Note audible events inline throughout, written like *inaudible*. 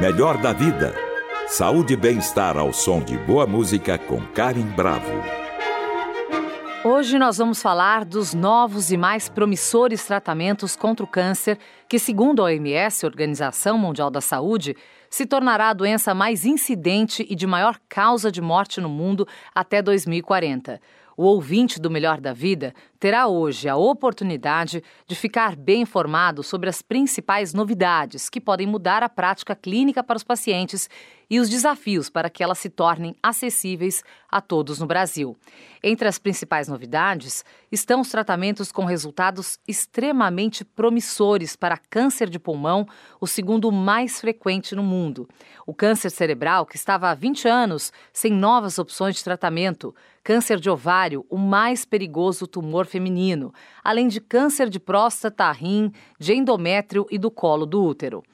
Melhor da vida. Saúde e bem-estar ao som de boa música com Karen Bravo. Hoje nós vamos falar dos novos e mais promissores tratamentos contra o câncer, que, segundo a OMS, Organização Mundial da Saúde, se tornará a doença mais incidente e de maior causa de morte no mundo até 2040. O ouvinte do Melhor da Vida terá hoje a oportunidade de ficar bem informado sobre as principais novidades que podem mudar a prática clínica para os pacientes e os desafios para que elas se tornem acessíveis a todos no Brasil. Entre as principais novidades estão os tratamentos com resultados extremamente promissores para câncer de pulmão, o segundo mais frequente no mundo. O câncer cerebral, que estava há 20 anos sem novas opções de tratamento, câncer de ovário, o mais perigoso tumor feminino, além de câncer de próstata, rim, de endométrio e do colo do útero.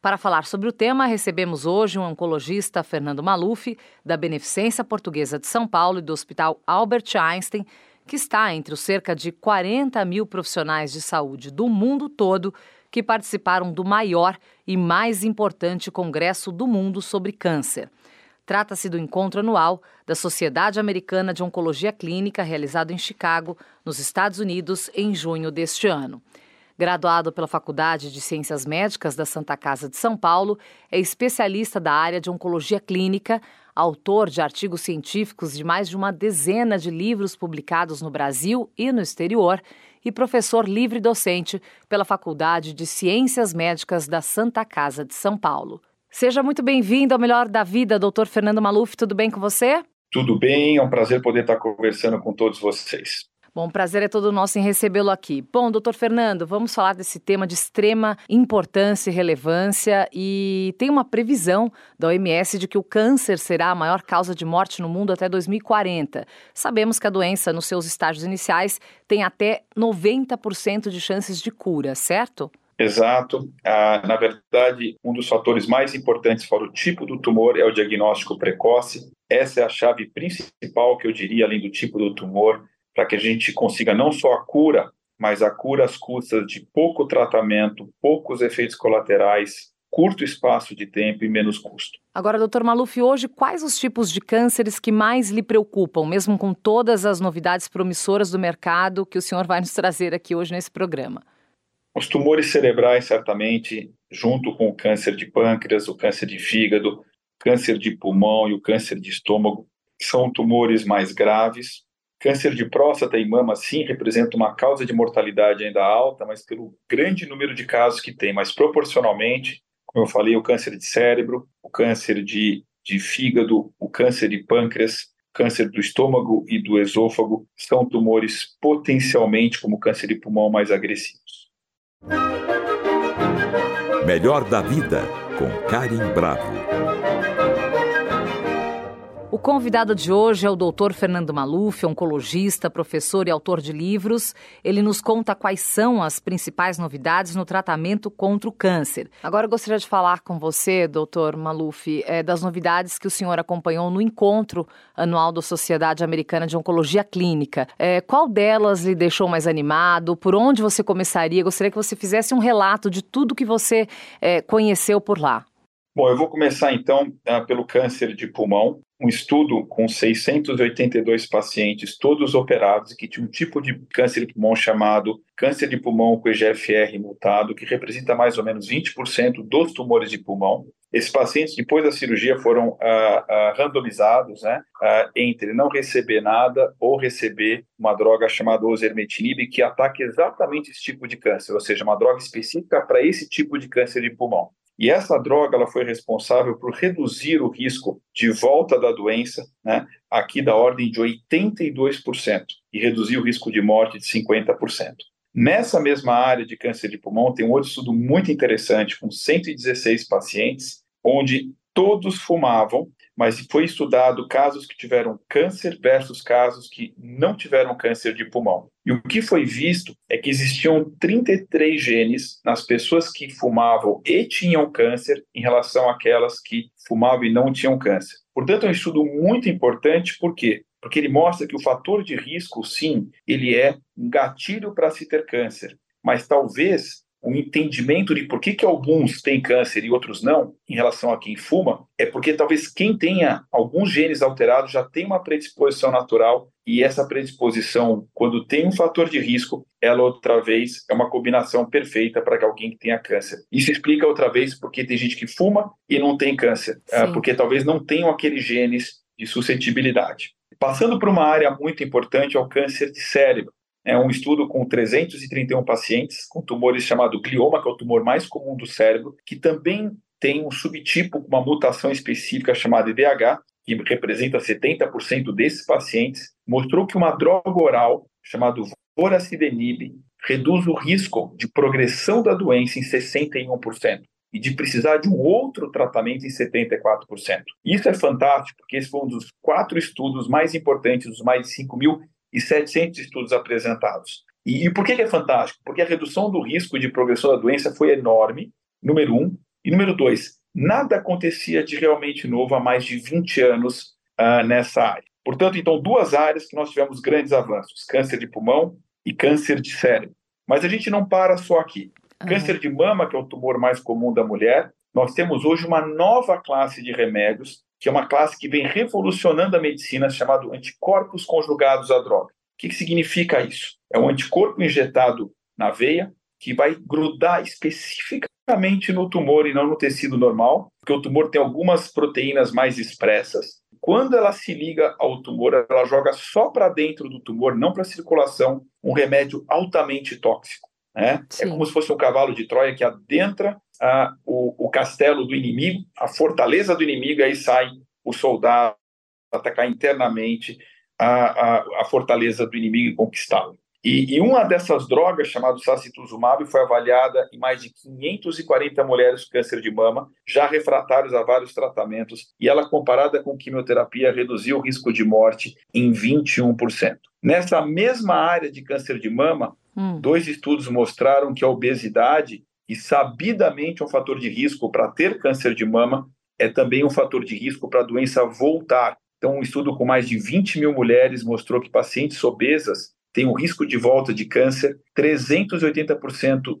Para falar sobre o tema, recebemos hoje o um oncologista Fernando Maluf, da Beneficência Portuguesa de São Paulo e do Hospital Albert Einstein, que está entre os cerca de 40 mil profissionais de saúde do mundo todo que participaram do maior e mais importante congresso do mundo sobre câncer. Trata-se do encontro anual da Sociedade Americana de Oncologia Clínica, realizado em Chicago, nos Estados Unidos, em junho deste ano. Graduado pela Faculdade de Ciências Médicas da Santa Casa de São Paulo, é especialista da área de oncologia clínica, autor de artigos científicos de mais de uma dezena de livros publicados no Brasil e no exterior e professor livre docente pela Faculdade de Ciências Médicas da Santa Casa de São Paulo. Seja muito bem-vindo ao Melhor da Vida, doutor Fernando Maluf, tudo bem com você? Tudo bem, é um prazer poder estar conversando com todos vocês. Bom, prazer é todo nosso em recebê-lo aqui. Bom, doutor Fernando, vamos falar desse tema de extrema importância e relevância e tem uma previsão da OMS de que o câncer será a maior causa de morte no mundo até 2040. Sabemos que a doença, nos seus estágios iniciais, tem até 90% de chances de cura, certo? Exato. Ah, na verdade, um dos fatores mais importantes para o tipo do tumor é o diagnóstico precoce. Essa é a chave principal que eu diria, além do tipo do tumor, para que a gente consiga não só a cura, mas a cura às custas de pouco tratamento, poucos efeitos colaterais, curto espaço de tempo e menos custo. Agora, doutor Maluf, hoje quais os tipos de cânceres que mais lhe preocupam, mesmo com todas as novidades promissoras do mercado que o senhor vai nos *laughs* trazer aqui hoje nesse programa? Os tumores cerebrais, certamente, junto com o câncer de pâncreas, o câncer de fígado, câncer de pulmão e o câncer de estômago, são tumores mais graves, Câncer de próstata e mama, sim, representa uma causa de mortalidade ainda alta, mas pelo grande número de casos que tem, mas proporcionalmente, como eu falei, o câncer de cérebro, o câncer de, de fígado, o câncer de pâncreas, câncer do estômago e do esôfago são tumores potencialmente, como câncer de pulmão, mais agressivos. Melhor da vida, com Karim Bravo. Convidado de hoje é o Dr. Fernando Maluf, oncologista, professor e autor de livros. Ele nos conta quais são as principais novidades no tratamento contra o câncer. Agora eu gostaria de falar com você, Dr. Maluf, é, das novidades que o senhor acompanhou no encontro anual da Sociedade Americana de Oncologia Clínica. É, qual delas lhe deixou mais animado? Por onde você começaria? Gostaria que você fizesse um relato de tudo que você é, conheceu por lá. Bom, eu vou começar então uh, pelo câncer de pulmão. Um estudo com 682 pacientes, todos operados, que tinha um tipo de câncer de pulmão chamado câncer de pulmão com EGFR mutado, que representa mais ou menos 20% dos tumores de pulmão. Esses pacientes, depois da cirurgia, foram uh, uh, randomizados né, entre não receber nada ou receber uma droga chamada osimertinib, que ataca exatamente esse tipo de câncer, ou seja, uma droga específica para esse tipo de câncer de pulmão. E essa droga ela foi responsável por reduzir o risco de volta da doença, né, aqui da ordem de 82%, e reduzir o risco de morte de 50%. Nessa mesma área de câncer de pulmão, tem um outro estudo muito interessante, com 116 pacientes, onde todos fumavam mas foi estudado casos que tiveram câncer versus casos que não tiveram câncer de pulmão. E o que foi visto é que existiam 33 genes nas pessoas que fumavam e tinham câncer em relação àquelas que fumavam e não tinham câncer. Portanto, é um estudo muito importante, por quê? Porque ele mostra que o fator de risco, sim, ele é um gatilho para se ter câncer, mas talvez o entendimento de por que, que alguns têm câncer e outros não, em relação a quem fuma, é porque talvez quem tenha alguns genes alterados já tem uma predisposição natural e essa predisposição, quando tem um fator de risco, ela outra vez é uma combinação perfeita para que alguém que tenha câncer. Isso explica outra vez porque tem gente que fuma e não tem câncer, é, porque talvez não tenham aqueles genes de suscetibilidade. Passando para uma área muito importante, é o câncer de cérebro é um estudo com 331 pacientes com tumores chamado glioma, que é o tumor mais comum do cérebro, que também tem um subtipo com uma mutação específica chamada IDH, que representa 70% desses pacientes, mostrou que uma droga oral chamada voracidenib reduz o risco de progressão da doença em 61% e de precisar de um outro tratamento em 74%. Isso é fantástico, porque esse foi um dos quatro estudos mais importantes, dos mais de 5 mil e 700 estudos apresentados. E, e por que, que é fantástico? Porque a redução do risco de progressão da doença foi enorme, número um. E número dois, nada acontecia de realmente novo há mais de 20 anos uh, nessa área. Portanto, então, duas áreas que nós tivemos grandes avanços: câncer de pulmão e câncer de cérebro. Mas a gente não para só aqui. Uhum. Câncer de mama, que é o tumor mais comum da mulher, nós temos hoje uma nova classe de remédios que é uma classe que vem revolucionando a medicina, chamado anticorpos conjugados à droga. O que, que significa isso? É um anticorpo injetado na veia que vai grudar especificamente no tumor e não no tecido normal, porque o tumor tem algumas proteínas mais expressas. Quando ela se liga ao tumor, ela joga só para dentro do tumor, não para a circulação, um remédio altamente tóxico. Né? É como se fosse um cavalo de Troia que adentra ah, o, o, castelo do inimigo, a fortaleza do inimigo, e aí sai o soldado atacar internamente a, a, a fortaleza do inimigo e conquistá-lo. E, e, uma dessas drogas, chamada sacituzumab, foi avaliada em mais de 540 mulheres com câncer de mama, já refratários a vários tratamentos, e ela, comparada com quimioterapia, reduziu o risco de morte em 21%. Nessa mesma área de câncer de mama, hum. dois estudos mostraram que a obesidade e sabidamente um fator de risco para ter câncer de mama, é também um fator de risco para a doença voltar. Então, um estudo com mais de 20 mil mulheres mostrou que pacientes obesas têm um risco de volta de câncer 380% por cento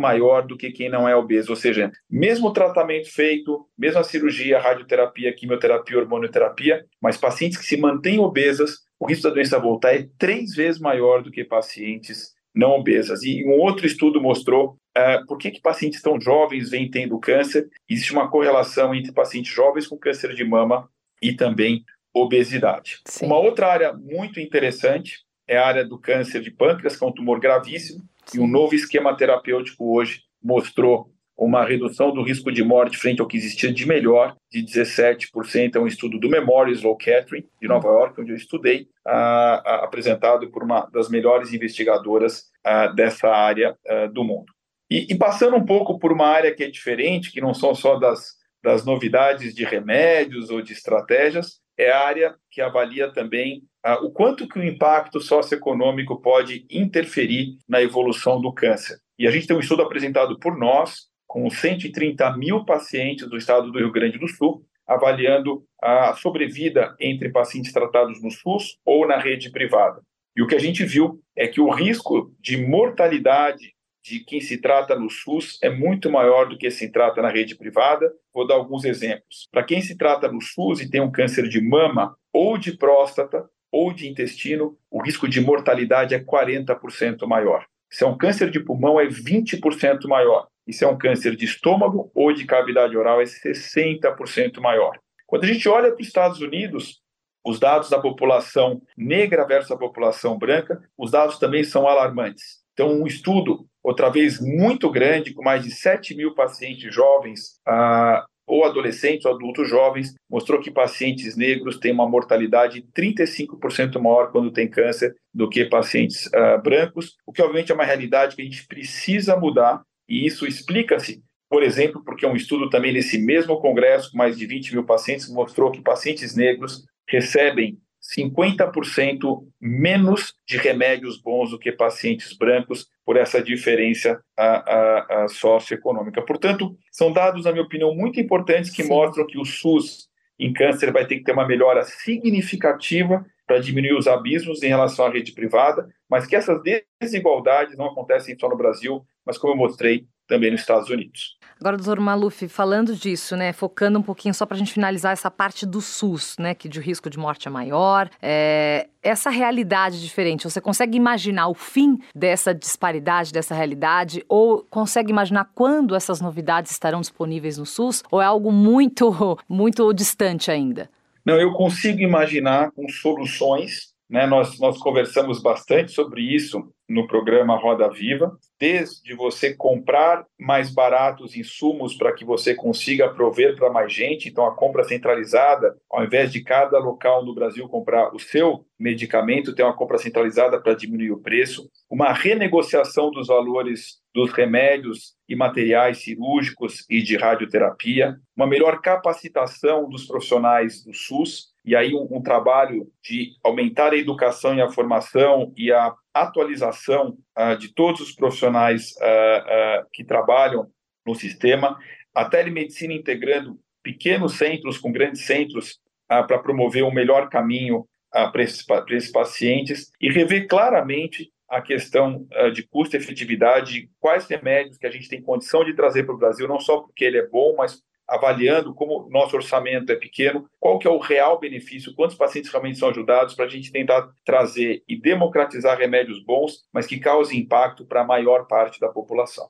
maior do que quem não é obeso. Ou seja, mesmo o tratamento feito, mesmo a cirurgia, radioterapia, quimioterapia, hormonioterapia, mas pacientes que se mantêm obesas, o risco da doença voltar é três vezes maior do que pacientes não obesas. E um outro estudo mostrou uh, por que, que pacientes tão jovens vêm tendo câncer. Existe uma correlação entre pacientes jovens com câncer de mama e também obesidade. Sim. Uma outra área muito interessante é a área do câncer de pâncreas, que é um tumor gravíssimo, Sim. e um novo esquema terapêutico hoje mostrou uma redução do risco de morte frente ao que existia de melhor, de 17%. É um estudo do Memorial Sloan Kettering, de Nova York, onde eu estudei, ah, ah, apresentado por uma das melhores investigadoras ah, dessa área do mundo. E, e, passando um pouco por uma área que é diferente, que não são só das, das novidades de remédios ou de estratégias, é a área que avalia também o quanto que o impacto socioeconômico pode interferir na evolução do câncer. E a gente tem um estudo apresentado por nós, com 130 mil pacientes do estado do Rio Grande do Sul, avaliando a sobrevida entre pacientes tratados no SUS ou na rede privada. E o que a gente viu é que o risco de mortalidade de quem se trata no SUS é muito maior do que se trata na rede privada. Vou dar alguns exemplos. Para quem se trata no SUS e tem um câncer de mama ou de próstata ou de intestino, o risco de mortalidade é 40% maior. Se é um câncer de pulmão, é 20% maior e se é um câncer de estômago ou de cavidade oral, é 60% maior. Quando a gente olha para os Estados Unidos, os dados da população negra versus a população branca, os dados também são alarmantes. Então, um estudo, outra vez muito grande, com mais de 7 mil pacientes jovens, ah, ou adolescentes ou adultos jovens, mostrou que pacientes negros têm uma mortalidade 35% maior quando tem câncer do que pacientes ah, brancos, o que obviamente é uma realidade que a gente precisa mudar e isso explica-se, por exemplo, porque um estudo também nesse mesmo congresso, com mais de 20 mil pacientes, mostrou que pacientes negros recebem 50% menos de remédios bons do que pacientes brancos por essa diferença a, a, a socioeconômica. Portanto, são dados, na minha opinião, muito importantes que Sim. mostram que o SUS em câncer vai ter que ter uma melhora significativa para diminuir os abismos em relação à rede privada, mas que essas desigualdades não acontecem só no Brasil, mas como eu mostrei, também nos Estados Unidos. Agora, doutor Maluf, falando disso, né, focando um pouquinho só para a gente finalizar essa parte do SUS, né, que de risco de morte é maior, é, essa realidade diferente, você consegue imaginar o fim dessa disparidade, dessa realidade, ou consegue imaginar quando essas novidades estarão disponíveis no SUS, ou é algo muito, *laughs* muito distante ainda? Não, eu consigo imaginar com soluções né, nós, nós conversamos bastante sobre isso no programa Roda Viva, desde você comprar mais baratos insumos para que você consiga prover para mais gente, então a compra centralizada, ao invés de cada local no Brasil comprar o seu medicamento, tem uma compra centralizada para diminuir o preço, uma renegociação dos valores dos remédios e materiais cirúrgicos e de radioterapia, uma melhor capacitação dos profissionais do SUS, e aí um, um, trabalho de aumentar a educação e a formação e a atualização uh, de todos os profissionais uh, uh, que trabalham no sistema, a telemedicina integrando pequenos centros com grandes centros para promover um melhor caminho para esses, esses, pacientes e rever claramente a questão de custo-efetividade, quais remédios que a gente tem condição de trazer para o Brasil, não só porque ele é bom, mas avaliando como nosso orçamento é pequeno, qual que é o real benefício, quantos pacientes realmente são ajudados, para a gente tentar trazer e democratizar remédios bons, mas que causem impacto para a maior parte da população.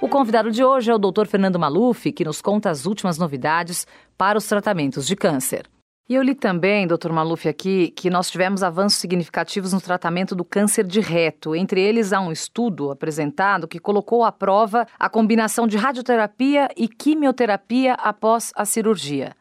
O convidado de hoje é o Dr. Fernando Maluf, que nos conta as últimas novidades para os tratamentos de câncer. E eu li também, doutor Maluf, aqui, que nós tivemos avanços significativos no tratamento do câncer de reto. Entre eles, há um estudo apresentado que colocou à prova a combinação de radioterapia e quimioterapia após a cirurgia.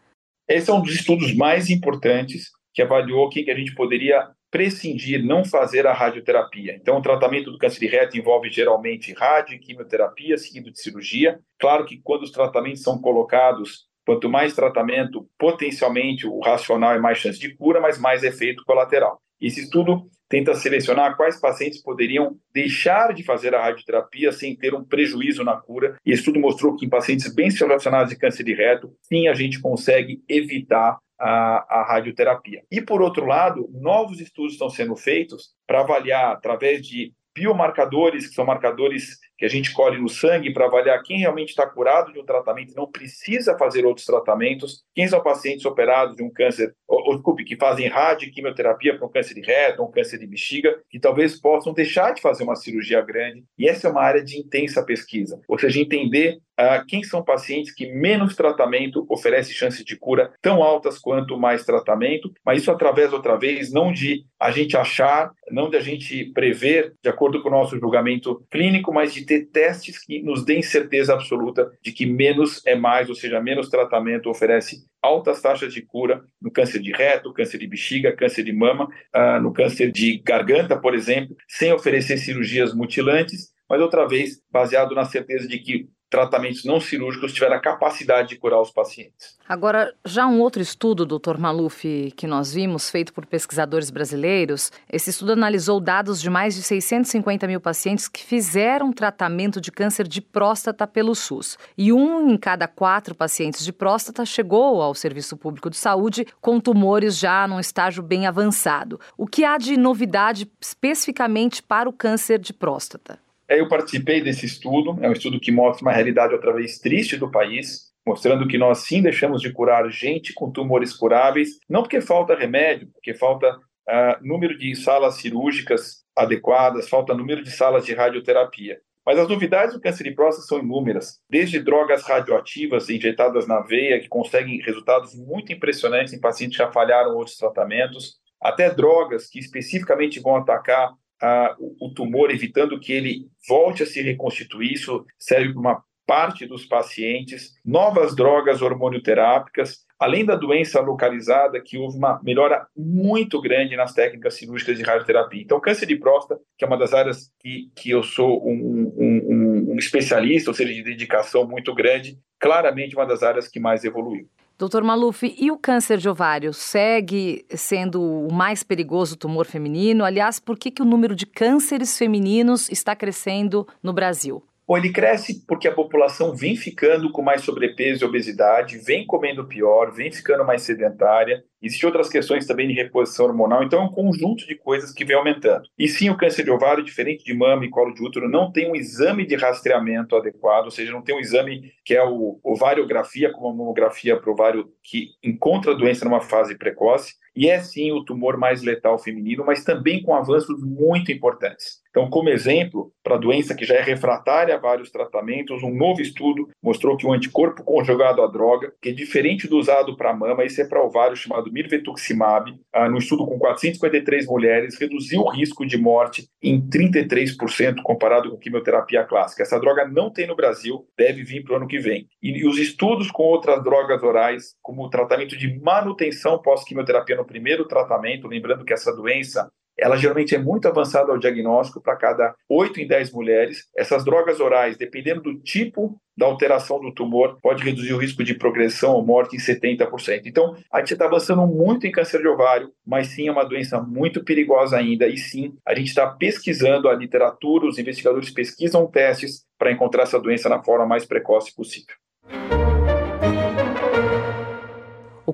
Esse é um dos estudos mais importantes que avaliou o que a gente poderia prescindir, não fazer a radioterapia. Então, o tratamento do câncer de reto envolve geralmente rádio e quimioterapia, seguido de cirurgia. Claro que quando os tratamentos são colocados Quanto mais tratamento, potencialmente o racional é mais chance de cura, mas mais efeito colateral. Esse estudo tenta selecionar quais pacientes poderiam deixar de fazer a radioterapia sem ter um prejuízo na cura. E esse estudo mostrou que em pacientes bem selecionados de câncer de reto, sim, a gente consegue evitar a, a, radioterapia. E, por outro lado, novos estudos estão sendo feitos para avaliar, através de biomarcadores, que são marcadores que a gente colhe no sangue para avaliar quem realmente está curado de um tratamento, não precisa fazer outros tratamentos, quem são pacientes operados de um câncer, ou, ou desculpe, que fazem rádio quimioterapia para um câncer de reto, um câncer de bexiga, que talvez possam deixar de fazer uma cirurgia grande. E essa é uma área de intensa pesquisa, ou seja, entender uh, quem são pacientes que menos tratamento oferece chances de cura tão altas quanto mais tratamento, mas isso através, outra vez, não de a gente achar, não de a gente prever, de acordo com o nosso julgamento clínico, mas de ter testes que nos deem certeza absoluta de que menos é mais, ou seja, menos tratamento oferece altas taxas de cura no câncer de reto, câncer de bexiga, câncer de mama, uh, no câncer de garganta, por exemplo, sem oferecer cirurgias mutilantes, mas outra vez baseado na certeza de que tratamentos não cirúrgicos tiveram a capacidade de curar os pacientes. Agora, já um outro estudo, doutor Maluf, que nós vimos, feito por pesquisadores brasileiros, esse estudo analisou dados de mais de 650 mil pacientes que fizeram tratamento de câncer de próstata pelo SUS. E um em cada quatro pacientes de próstata chegou ao Serviço Público de Saúde com tumores já num estágio bem avançado. O que há de novidade especificamente para o câncer de próstata? Eu participei desse estudo, é um estudo que mostra uma realidade outra vez triste do país, mostrando que nós sim deixamos de curar gente com tumores curáveis, não porque falta remédio, porque falta uh, número de salas cirúrgicas adequadas, falta número de salas de radioterapia. Mas as novidades do câncer de próstata são inúmeras, desde drogas radioativas injetadas na veia, que conseguem resultados muito impressionantes em pacientes que já falharam outros tratamentos, até drogas que especificamente vão atacar a, o tumor, evitando que ele volte a se reconstituir. Isso serve para uma parte dos pacientes. Novas drogas hormonioterápicas, além da doença localizada, que houve uma melhora muito grande nas técnicas cirúrgicas de radioterapia. Então, câncer de próstata, que é uma das áreas que, que eu sou um, um, um, especialista, ou seja, de dedicação muito grande, claramente uma das áreas que mais evoluiu. Doutor Maluf, e o câncer de ovário segue sendo o mais perigoso tumor feminino? Aliás, por que, que o número de cânceres femininos está crescendo no Brasil? Bom, ele cresce porque a população vem ficando com mais sobrepeso e obesidade, vem comendo pior, vem ficando mais sedentária. Existem outras questões também de reposição hormonal, então é um conjunto de coisas que vem aumentando. E sim, o câncer de ovário, diferente de mama e colo de útero, não tem um exame de rastreamento adequado, ou seja, não tem um exame que é o ovariografia, como a mamografia para o ovário, que encontra a doença numa fase precoce. E é sim o tumor mais letal feminino, mas também com avanços muito importantes. Então, como exemplo, para doença que já é refratária a vários tratamentos, um novo estudo mostrou que o anticorpo conjugado à droga, que é diferente do usado para mama, esse é para ovário chamado mirvetuximab, ah, no estudo com 453 mulheres, reduziu o risco de morte em 33% comparado com quimioterapia clássica. Essa droga não tem no Brasil, deve vir para o ano que vem. E, e os estudos com outras drogas orais, como o tratamento de manutenção pós-quimioterapia no primeiro tratamento, lembrando que essa doença ela geralmente é muito avançada ao diagnóstico para cada 8 em 10 mulheres. Essas drogas orais, dependendo do tipo da alteração do tumor, pode reduzir o risco de progressão ou morte em 70%. Então, a gente está avançando muito em câncer de ovário, mas sim é uma doença muito perigosa ainda. E sim, a gente está pesquisando a literatura, os investigadores pesquisam testes para encontrar essa doença na forma mais precoce possível.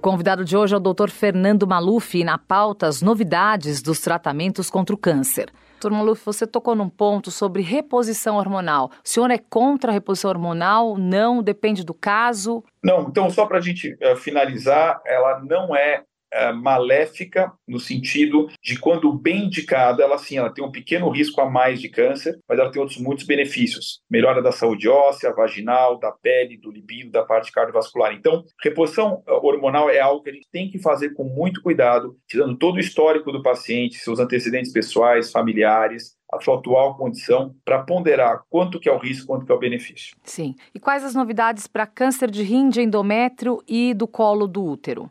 Convidado de hoje é o Dr. Fernando Maluf e na pauta as novidades dos tratamentos contra o câncer. Dr. Maluf, você tocou num ponto sobre reposição hormonal. O senhor é contra a reposição hormonal? Não? Depende do caso? Não, então só para a gente uh, finalizar, ela não é é, maléfica no sentido de quando bem indicada, ela sim, ela tem um pequeno risco a mais de câncer, mas ela tem outros muitos benefícios. Melhora da saúde óssea, vaginal, da pele, do libido, da parte cardiovascular. Então, reposição é, hormonal é algo que a gente tem que fazer com muito cuidado, tirando todo o histórico do paciente, seus antecedentes pessoais, familiares, a sua atual condição para ponderar quanto que é o risco, quanto que é o benefício. Sim. E quais as novidades para câncer de rim, de endométrio e do colo do útero?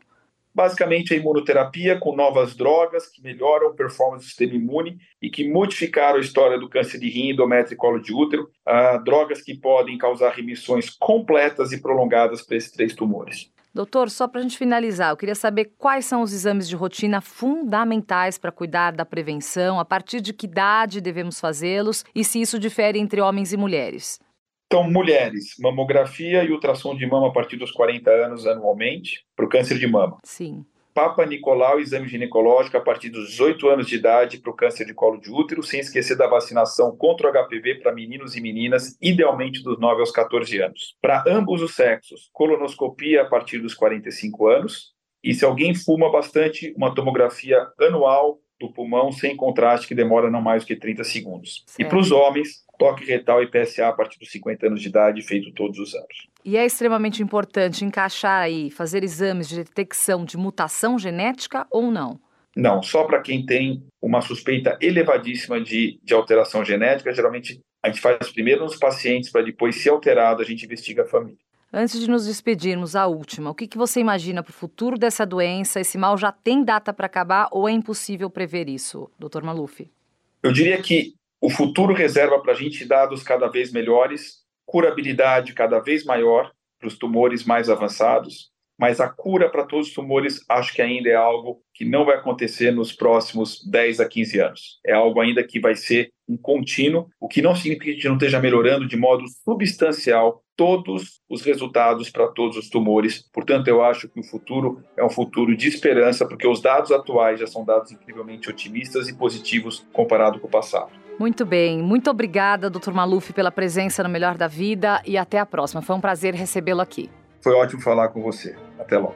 Basicamente a imunoterapia com novas drogas que melhoram a performance do sistema imune e que modificaram a história do câncer de rim, endométrio e colo de útero, uh, drogas que podem causar remissões completas e prolongadas para esses três tumores. Doutor, só para a gente finalizar, eu queria saber quais são os exames de rotina fundamentais para cuidar da prevenção, a partir de que idade devemos fazê-los e se isso difere entre homens e mulheres. Então, mulheres, mamografia e ultrassom de mama a partir dos 40 anos anualmente para o câncer de mama. Sim. Papa Nicolau, exame ginecológico a partir dos 18 anos de idade para o câncer de colo de útero, sem esquecer da vacinação contra o HPV para meninos e meninas, idealmente dos 9 aos 14 anos. Para ambos os sexos, colonoscopia a partir dos 45 anos. E se alguém fuma bastante, uma tomografia anual do pulmão sem contraste, que demora não mais do que 30 segundos. Certo. E para os homens, toque retal e PSA a partir dos 50 anos de idade, feito todos os anos. E é extremamente importante encaixar aí, fazer exames de detecção de mutação genética ou não? Não, só para quem tem uma suspeita elevadíssima de, de alteração genética, geralmente a gente faz primeiro nos pacientes, para depois, se alterado, a gente investiga a família. Antes de nos despedirmos, a última, o que, que você imagina para o futuro dessa doença? Esse mal já tem data para acabar ou é impossível prever isso, doutor Maluf? Eu diria que o futuro reserva para a gente dados cada vez melhores, curabilidade cada vez maior para os tumores mais avançados, mas a cura para todos os tumores acho que ainda é algo que não vai acontecer nos próximos 10 a 15 anos. É algo ainda que vai ser um contínuo, o que não significa que a gente não esteja melhorando de modo substancial todos os resultados para todos os tumores. Portanto, eu acho que o futuro é um futuro de esperança, porque os dados atuais já são dados incrivelmente otimistas e positivos comparado com o passado. Muito bem, muito obrigada, Dr. Maluf, pela presença no Melhor da Vida e até a próxima. Foi um prazer recebê-lo aqui. Foi ótimo falar com você. Até logo.